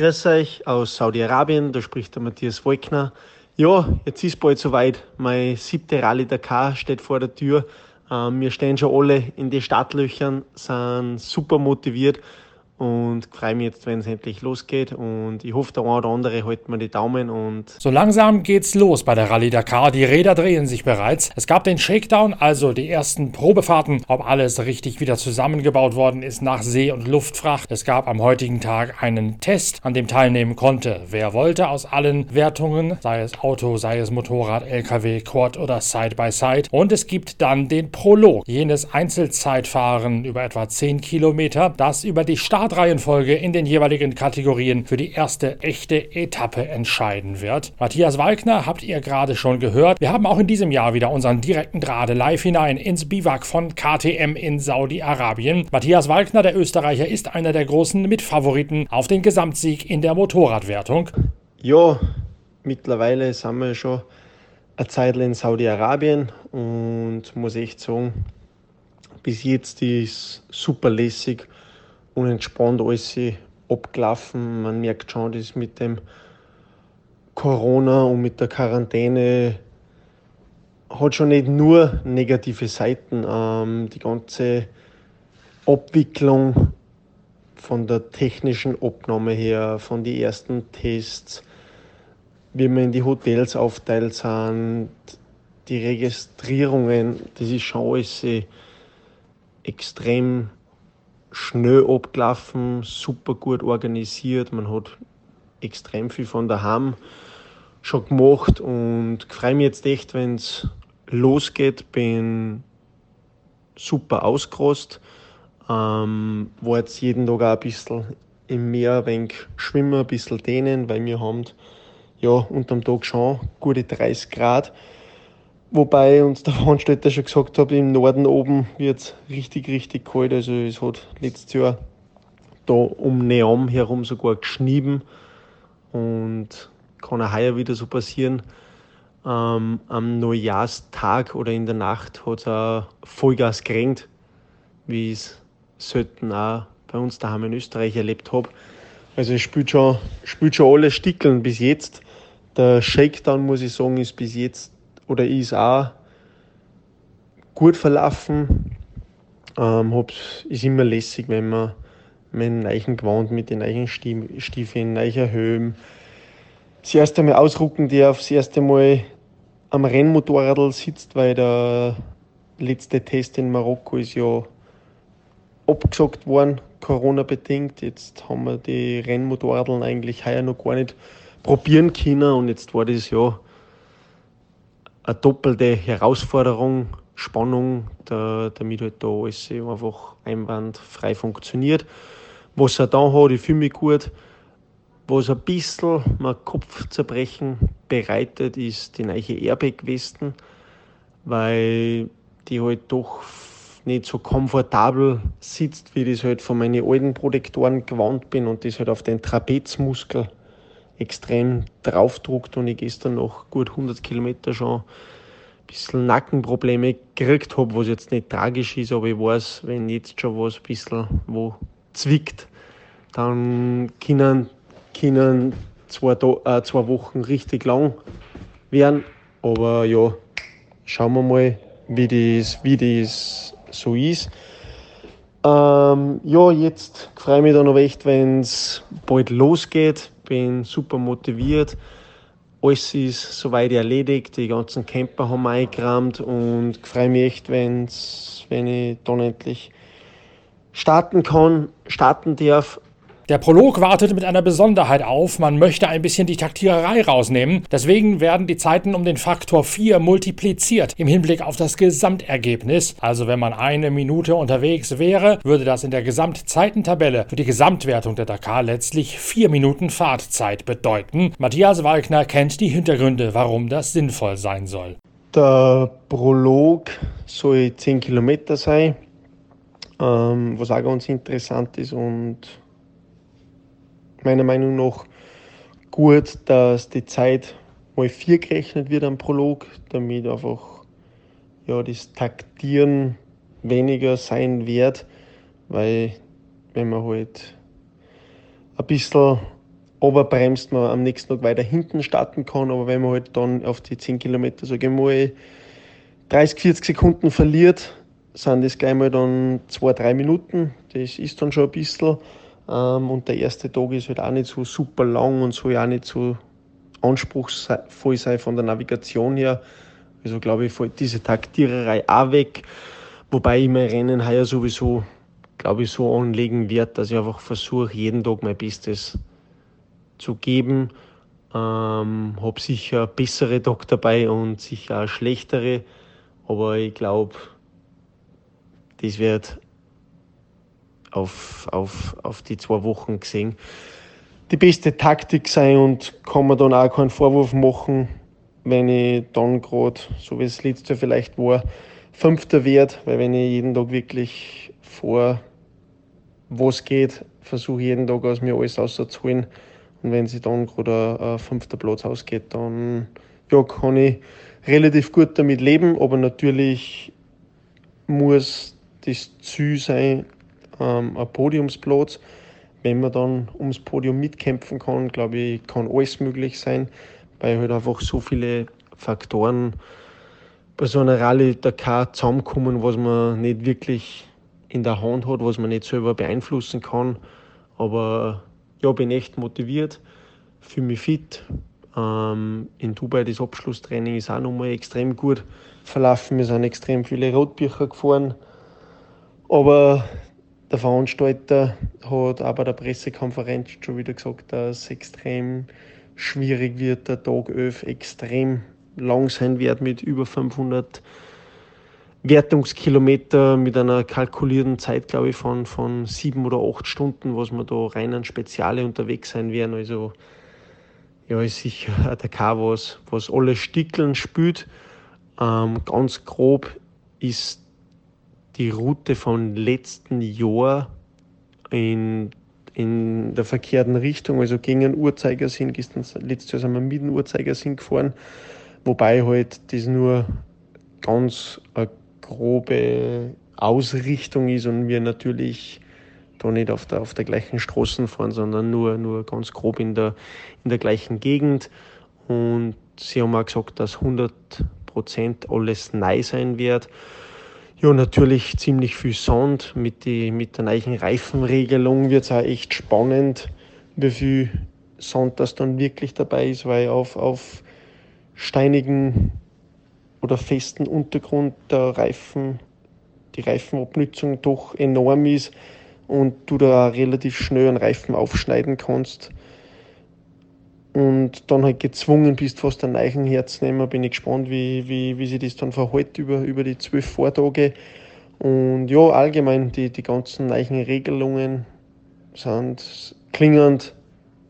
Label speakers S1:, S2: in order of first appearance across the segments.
S1: Grüß euch aus Saudi-Arabien, da spricht der Matthias Wolkner. Ja, jetzt ist bald soweit. Mein siebte Rallye Dakar steht vor der Tür. Ähm, wir stehen schon alle in die Startlöchern, sind super motiviert und freue mich jetzt, wenn es endlich losgeht. Und ich hoffe, der eine oder andere hält mir die Daumen. Und
S2: so langsam geht's los bei der Rallye Dakar. Die Räder drehen sich bereits. Es gab den Shakedown, also die ersten Probefahrten, ob alles richtig wieder zusammengebaut worden ist nach See- und Luftfracht. Es gab am heutigen Tag einen Test, an dem teilnehmen konnte, wer wollte aus allen Wertungen, sei es Auto, sei es Motorrad, LKW, Quad oder Side by Side. Und es gibt dann den Prolog, jenes Einzelzeitfahren über etwa 10 Kilometer, das über die Start Startreihenfolge in den jeweiligen Kategorien für die erste echte Etappe entscheiden wird. Matthias Walkner habt ihr gerade schon gehört. Wir haben auch in diesem Jahr wieder unseren direkten Draht live hinein ins Biwak von KTM in Saudi-Arabien. Matthias Walkner, der Österreicher, ist einer der großen Mitfavoriten auf den Gesamtsieg in der Motorradwertung.
S1: Ja, mittlerweile sind wir schon eine Zeit in Saudi-Arabien und muss echt sagen, bis jetzt ist super lässig unentspannt alles abgelaufen. Man merkt schon, dass mit dem Corona und mit der Quarantäne hat schon nicht nur negative Seiten. Ähm, die ganze Abwicklung von der technischen Abnahme her, von den ersten Tests, wie man in die Hotels aufteilt sind, die Registrierungen, das ist schon alles extrem schnell abgelaufen, super gut organisiert. Man hat extrem viel von daheim schon gemacht und freue mich jetzt echt, wenn es losgeht. Bin super ausgerostet. Ähm, war jetzt jeden Tag auch ein bisschen im Meer ein wenig schwimmen, ein bisschen dehnen, weil wir haben ja unterm Tag schon gute 30 Grad. Wobei uns der Veranstalter schon gesagt hat, im Norden oben wird es richtig, richtig kalt. Also es hat letztes Jahr da um Neam herum sogar geschnieben und kann auch heuer wieder so passieren. Ähm, am Neujahrstag oder in der Nacht hat es auch Vollgas geregnet, wie ich es selten auch bei uns daheim in Österreich erlebt habe. Also es spielt schon, spielt schon alle Stickeln bis jetzt. Der Shakedown, muss ich sagen, ist bis jetzt oder ist auch gut verlaufen. Ähm, hab's, ist immer lässig, wenn man mit neuen Gewand, mit den neuen Stiefeln, neuen Höhen das erste Mal ausrucken darf, das erste Mal am Rennmotorrad sitzt, weil der letzte Test in Marokko ist ja abgesagt worden, Corona-bedingt. Jetzt haben wir die Rennmotorradeln eigentlich heuer noch gar nicht probieren können und jetzt war das ja eine doppelte Herausforderung, Spannung, da, damit halt da alles einfach einwandfrei funktioniert. Was er da hat, ich fühle mich gut. Was ein bisschen mein Kopfzerbrechen bereitet, ist die neue Airbag-Westen, weil die halt doch nicht so komfortabel sitzt, wie ich das halt von meinen alten Protektoren gewandt bin und das halt auf den Trapezmuskel extrem draufdruckt und ich gestern noch gut 100 Kilometer schon ein bisschen Nackenprobleme gekriegt habe, was jetzt nicht tragisch ist, aber ich weiß, wenn jetzt schon was ein bisschen wo zwickt, dann können, können zwei, äh, zwei Wochen richtig lang werden. Aber ja, schauen wir mal, wie das, wie das so ist. Ähm, ja, jetzt freue ich mich dann noch echt, wenn es bald losgeht bin super motiviert. Alles ist soweit erledigt, die ganzen Camper haben eingerammt und freue mich echt, wenn's, wenn ich dann endlich starten kann, starten darf.
S2: Der Prolog wartet mit einer Besonderheit auf. Man möchte ein bisschen die Taktiererei rausnehmen. Deswegen werden die Zeiten um den Faktor 4 multipliziert im Hinblick auf das Gesamtergebnis. Also wenn man eine Minute unterwegs wäre, würde das in der Gesamtzeitentabelle für die Gesamtwertung der Dakar letztlich vier Minuten Fahrtzeit bedeuten. Matthias Walkner kennt die Hintergründe, warum das sinnvoll sein soll.
S1: Der Prolog soll 10 Kilometer sein, ähm, was auch ganz interessant ist und meiner Meinung nach gut, dass die Zeit mal vier gerechnet wird am Prolog, damit einfach ja, das Taktieren weniger sein wird, weil wenn man halt ein bisschen oberbremst, man am nächsten Tag weiter hinten starten kann. Aber wenn man halt dann auf die 10 Kilometer, sage ich mal, 30, 40 Sekunden verliert, sind das gleich mal dann 2, 3 Minuten. Das ist dann schon ein bisschen. Ähm, und der erste Tag ist halt auch nicht so super lang und soll auch nicht so anspruchsvoll sein von der Navigation her. Also glaube ich, fällt diese Taktiererei auch weg. Wobei ich mein Rennen heuer sowieso, glaube ich, so anlegen werde, dass ich einfach versuche, jeden Tag mein Bestes zu geben. Ähm, habe sicher bessere Tag dabei und sicher auch schlechtere. Aber ich glaube, das wird auf, auf, auf die zwei Wochen gesehen. Die beste Taktik sein und kann man dann auch keinen Vorwurf machen, wenn ich dann gerade, so wie es letztes Jahr vielleicht war, Fünfter werde, weil wenn ich jeden Tag wirklich vor was geht, versuche jeden Tag aus mir alles rauszuholen. Und wenn sie dann gerade ein, ein fünfter Platz ausgeht, dann ja, kann ich relativ gut damit leben, aber natürlich muss das Ziel sein, ähm, ein Podiumsplatz. Wenn man dann ums Podium mitkämpfen kann, glaube ich, kann alles möglich sein, weil halt einfach so viele Faktoren bei so einer Rallye Dakar zusammenkommen, was man nicht wirklich in der Hand hat, was man nicht selber beeinflussen kann. Aber ja, bin echt motiviert, fühle mich fit. Ähm, in Dubai das Abschlusstraining ist auch nochmal extrem gut verlaufen. Wir sind extrem viele Rotbücher gefahren. Aber der Veranstalter hat bei der Pressekonferenz schon wieder gesagt, dass es extrem schwierig wird, der Tag 11 extrem lang sein wird mit über 500 Wertungskilometer mit einer kalkulierten Zeit, glaube ich, von, von sieben oder acht Stunden, was wir da rein an Speziale unterwegs sein werden. Also, ja, ist sicher der K, was, was alle Stickeln spült. Ähm, ganz grob ist die Route von letzten Jahr in, in der verkehrten Richtung, also gegen einen Uhrzeigersinn. Letztes Jahr sind wir mit dem Uhrzeigersinn gefahren, wobei halt das nur ganz eine grobe Ausrichtung ist und wir natürlich da nicht auf der, auf der gleichen Straße fahren, sondern nur, nur ganz grob in der, in der gleichen Gegend. Und sie haben auch gesagt, dass 100% alles neu sein wird. Ja, natürlich ziemlich viel Sand. Mit, die, mit der neuen Reifenregelung wird es auch echt spannend, wie viel Sand das dann wirklich dabei ist, weil auf, auf steinigen oder festen Untergrund der Reifen, die Reifenabnutzung doch enorm ist und du da relativ schnell einen Reifen aufschneiden kannst und dann halt gezwungen bist, fast ein neuen herzunehmen. Bin ich gespannt, wie, wie, wie sich das dann verhält über, über die zwölf Vortage. Und ja, allgemein die, die ganzen neuen sind klingend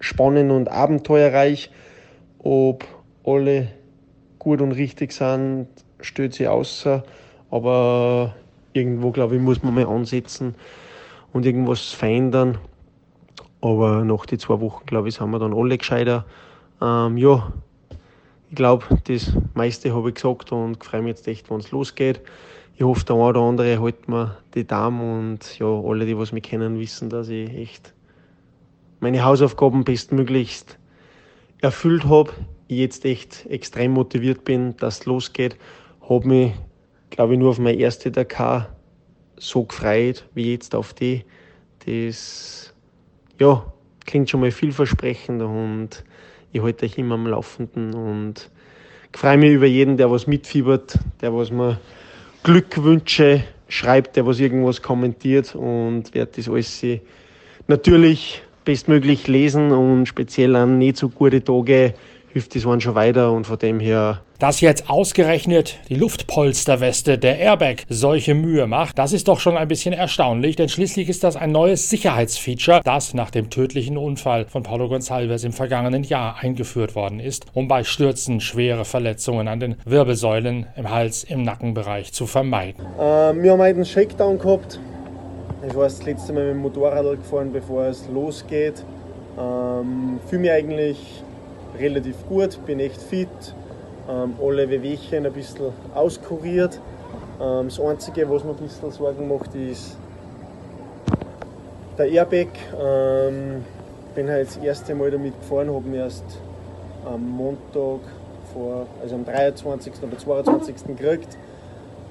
S1: spannend und abenteuerreich. Ob alle gut und richtig sind, stellt sich außer. Aber irgendwo, glaube ich, muss man mal ansetzen und irgendwas verändern. Aber nach den zwei Wochen, glaube ich, sind wir dann alle gescheiter. Ähm, ja, ich glaube, das meiste habe ich gesagt und freue mich jetzt echt, wenn es losgeht. Ich hoffe, der eine oder andere hält mir die Daumen und ja, alle, die was mich kennen, wissen, dass ich echt meine Hausaufgaben bestmöglichst erfüllt habe. Ich jetzt echt extrem motiviert bin, dass es losgeht. Habe mich, glaube ich, nur auf meine erste Dakar so gefreut, wie jetzt auf die. Das ja, klingt schon mal vielversprechend und ich halte euch immer am Laufenden und freue mich über jeden, der was mitfiebert, der was mir Glückwünsche schreibt, der was irgendwas kommentiert und werde das alles natürlich bestmöglich lesen und speziell an nicht so gute Tage hilft das one schon weiter und von dem her.
S2: Dass jetzt ausgerechnet die Luftpolsterweste der Airbag solche Mühe macht, das ist doch schon ein bisschen erstaunlich, denn schließlich ist das ein neues Sicherheitsfeature, das nach dem tödlichen Unfall von Paulo Gonçalves im vergangenen Jahr eingeführt worden ist, um bei Stürzen schwere Verletzungen an den Wirbelsäulen, im Hals, im Nackenbereich zu vermeiden.
S1: Äh, wir haben einen Shakedown gehabt. Ich war das letzte Mal mit dem Motorrad gefahren, bevor es losgeht. Ähm, fühle mich eigentlich relativ gut, bin echt fit, ähm, alle Wehwehchen ein bisschen auskuriert. Ähm, das Einzige, was mir ein bisschen Sorgen macht, ist der Airbag. Ähm, bin halt das erste Mal damit gefahren, habe mir erst am Montag vor, also am 23. oder 22. gekriegt.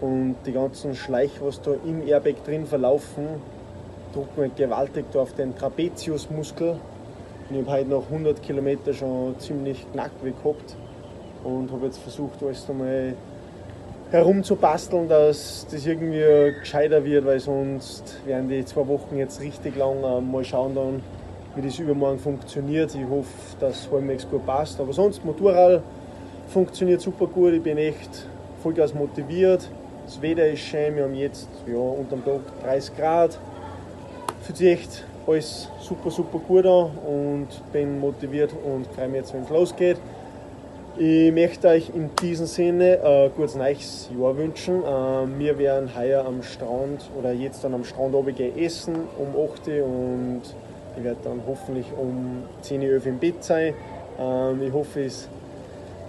S1: Und die ganzen Schleich, was da im Airbag drin verlaufen, drücken halt gewaltig da auf den Trapeziusmuskel. Und ich habe heute nach 100 Kilometern schon ziemlich Knackweh gehabt und habe jetzt versucht, alles einmal herumzubasteln, dass das irgendwie gescheiter wird, weil sonst werden die zwei Wochen jetzt richtig lang. Mal schauen dann, wie das übermorgen funktioniert. Ich hoffe, dass Holmex gut passt. Aber sonst, Motorrad funktioniert super gut. Ich bin echt vollgas motiviert. Das Wetter ist schön. Wir haben jetzt ja, unterm Tag 30 Grad. Fühlt sich echt alles super, super gut an und bin motiviert und freue mich jetzt, wenn es losgeht. Ich möchte euch in diesem Sinne ein gutes neues Jahr wünschen. Äh, wir werden heuer am Strand oder jetzt dann am Strand oben gehen essen um 8 Uhr und ich werde dann hoffentlich um 10 Uhr im Bett sein. Ähm, ich hoffe, es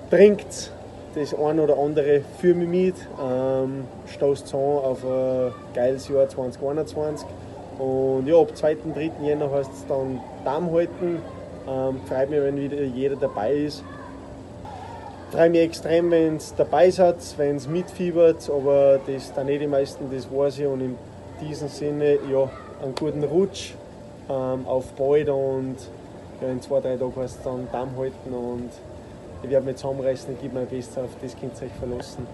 S1: bringt das ein oder andere für mich mit. Ähm, stoßt an auf ein geiles Jahr 2021. Und ja, ab 2. 3. Jänner heißt es dann Darm halten. Ähm, freut mich, wenn wieder jeder dabei ist. Freue mich extrem, wenn es dabei seid, wenn es mitfiebert, aber das dann nicht die meisten, das weiß ich. Und in diesem Sinne, ja, einen guten Rutsch ähm, auf bald und ja, in zwei, drei Tagen heißt es dann Damm halten und ich werde mich zusammenreißen, ich gebe mein Bestes auf, das könnt ihr euch verlassen.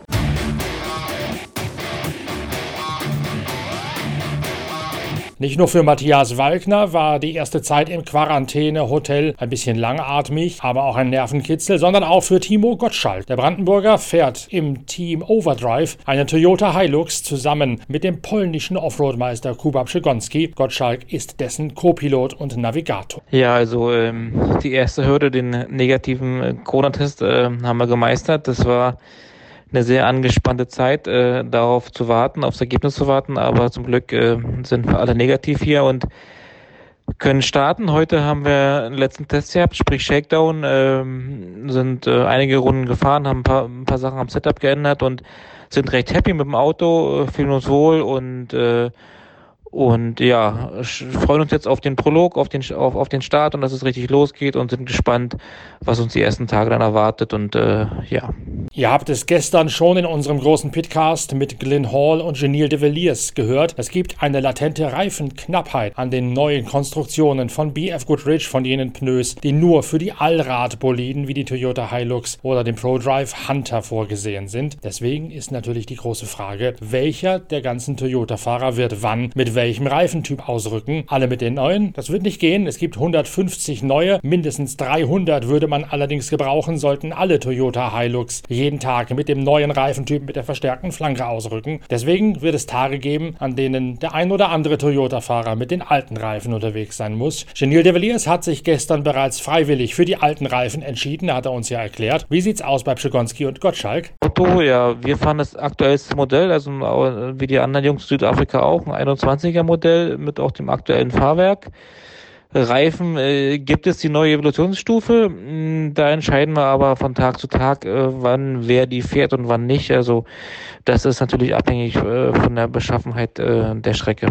S2: Nicht nur für Matthias Walkner war die erste Zeit im Quarantäne-Hotel ein bisschen langatmig, aber auch ein Nervenkitzel, sondern auch für Timo Gottschalk. Der Brandenburger fährt im Team Overdrive einen Toyota Hilux zusammen mit dem polnischen Offroadmeister Kuba Przegonski. Gottschalk ist dessen Co-Pilot und Navigator.
S3: Ja, also ähm, die erste Hürde, den negativen äh, Corona-Test, äh, haben wir gemeistert. Das war eine sehr angespannte Zeit, äh, darauf zu warten, aufs Ergebnis zu warten. Aber zum Glück äh, sind wir alle negativ hier und können starten. Heute haben wir einen letzten Test gehabt, sprich Shakedown, äh, sind äh, einige Runden gefahren, haben ein paar, ein paar Sachen am Setup geändert und sind recht happy mit dem Auto, äh, fühlen uns wohl und äh, und ja, freuen uns jetzt auf den Prolog, auf den, auf, auf den Start und dass es richtig losgeht und sind gespannt, was uns die ersten Tage dann erwartet. Und äh, ja.
S2: Ihr habt es gestern schon in unserem großen Pitcast mit Glenn Hall und Genil de Villiers gehört. Es gibt eine latente Reifenknappheit an den neuen Konstruktionen von BF Goodrich, von jenen Pneus, die nur für die Allradboliden wie die Toyota Hilux oder dem ProDrive Hunter vorgesehen sind. Deswegen ist natürlich die große Frage, welcher der ganzen Toyota-Fahrer wird wann mit welchem Reifentyp ausrücken. Alle mit den neuen. Das wird nicht gehen. Es gibt 150 neue. Mindestens 300 würde man allerdings gebrauchen, sollten alle Toyota Hilux jeden Tag mit dem neuen Reifentyp mit der verstärkten Flanke ausrücken. Deswegen wird es Tage geben, an denen der ein oder andere Toyota-Fahrer mit den alten Reifen unterwegs sein muss. Genil de Villiers hat sich gestern bereits freiwillig für die alten Reifen entschieden, hat er uns ja erklärt. Wie sieht's aus bei Pschigonski und Gottschalk?
S3: Otto, ja, wir fahren das aktuellste Modell, also wie die anderen Jungs Südafrika auch, ein 21 20er Modell mit auch dem aktuellen Fahrwerk. Reifen äh, gibt es die neue Evolutionsstufe. Hm, da entscheiden wir aber von Tag zu Tag, äh, wann wer die fährt und wann nicht. Also das ist natürlich abhängig äh, von der Beschaffenheit äh, der Strecke.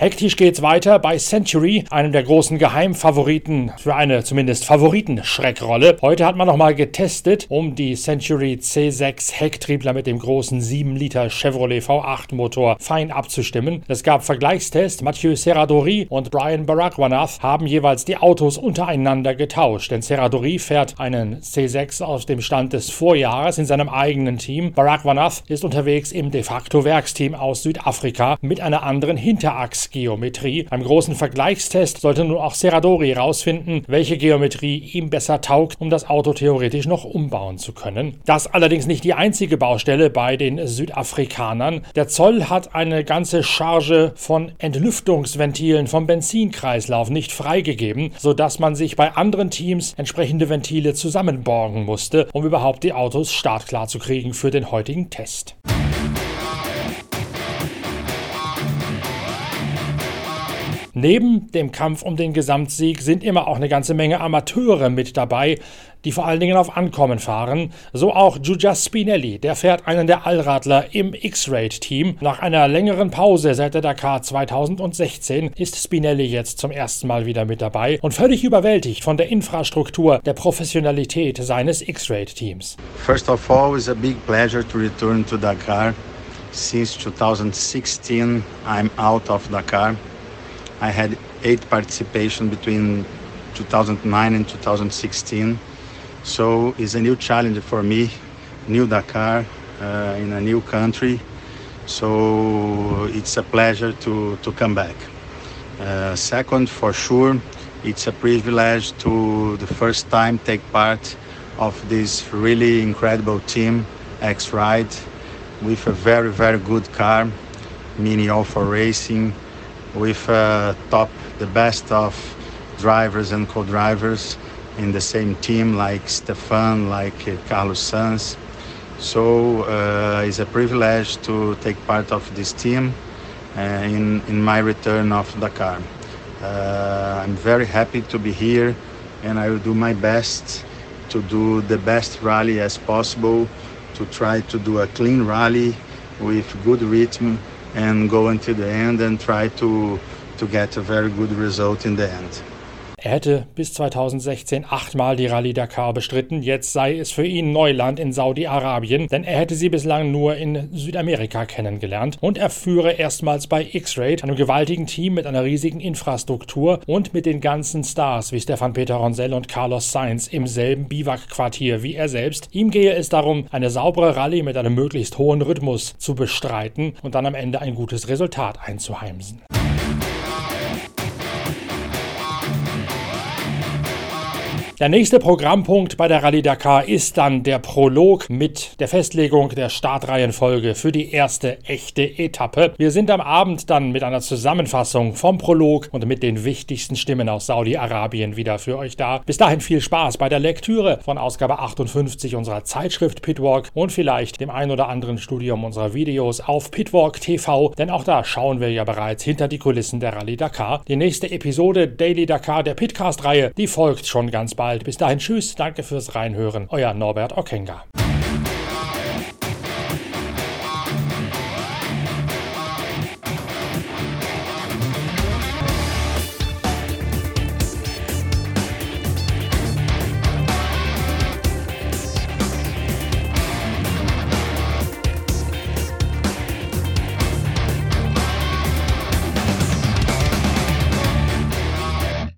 S2: Hektisch geht's weiter bei Century, einem der großen Geheimfavoriten für eine zumindest Favoriten-Schreckrolle. Heute hat man nochmal getestet, um die Century C6 Hecktriebler mit dem großen 7 Liter Chevrolet V8 Motor fein abzustimmen. Es gab Vergleichstests. Mathieu Serradori und Brian Barakwanath haben jeweils die Autos untereinander getauscht, denn Serradori fährt einen C6 aus dem Stand des Vorjahres in seinem eigenen Team. Barakwanath ist unterwegs im de facto Werksteam aus Südafrika mit einer anderen Hinterachse Geometrie. Beim großen Vergleichstest sollte nun auch Serradori herausfinden, welche Geometrie ihm besser taugt, um das Auto theoretisch noch umbauen zu können. Das allerdings nicht die einzige Baustelle bei den Südafrikanern. Der Zoll hat eine ganze Charge von Entlüftungsventilen vom Benzinkreislauf nicht freigegeben, sodass man sich bei anderen Teams entsprechende Ventile zusammenborgen musste, um überhaupt die Autos startklar zu kriegen für den heutigen Test. Neben dem Kampf um den Gesamtsieg sind immer auch eine ganze Menge Amateure mit dabei. die vor allen Dingen auf Ankommen fahren. So auch Giugia Spinelli, der fährt einen der Allradler im X-Raid-Team. Nach einer längeren Pause seit der Dakar 2016 ist Spinelli jetzt zum ersten Mal wieder mit dabei und völlig überwältigt von der Infrastruktur, der Professionalität seines X-Raid-Teams.
S4: First of all, it's a big pleasure to return to Dakar. Since 2016, I'm out of Dakar. I had eight participation between 2009 and 2016. So it's a new challenge for me, new Dakar uh, in a new country. So it's a pleasure to, to come back. Uh, second, for sure, it's a privilege to the first time take part of this really incredible team, X-Ride, with a very, very good car, Mini Alpha Racing, with uh, top, the best of drivers and co-drivers in the same team like Stefan, like uh, Carlos Sanz. So uh, it's a privilege to take part of this team in, in my return of Dakar. I'm very happy to be here and I will do my best to do the best rally as possible, to try to do a clean rally with good rhythm and go until the end and try to, to get a very good result in the end.
S2: Er hätte bis 2016 achtmal die Rallye Dakar bestritten, jetzt sei es für ihn Neuland in Saudi-Arabien, denn er hätte sie bislang nur in Südamerika kennengelernt und er führe erstmals bei X-Raid, einem gewaltigen Team mit einer riesigen Infrastruktur und mit den ganzen Stars wie Stefan Peter Ronsell und Carlos Sainz im selben Biwak-Quartier wie er selbst. Ihm gehe es darum, eine saubere Rallye mit einem möglichst hohen Rhythmus zu bestreiten und dann am Ende ein gutes Resultat einzuheimsen. Der nächste Programmpunkt bei der Rallye Dakar ist dann der Prolog mit der Festlegung der Startreihenfolge für die erste echte Etappe. Wir sind am Abend dann mit einer Zusammenfassung vom Prolog und mit den wichtigsten Stimmen aus Saudi-Arabien wieder für euch da. Bis dahin viel Spaß bei der Lektüre von Ausgabe 58 unserer Zeitschrift Pitwalk und vielleicht dem ein oder anderen Studium unserer Videos auf Pitwalk TV, denn auch da schauen wir ja bereits hinter die Kulissen der Rallye Dakar. Die nächste Episode Daily Dakar der Pitcast-Reihe, die folgt schon ganz bald bald. Bis dahin, tschüss, danke fürs Reinhören. Euer Norbert Okenga.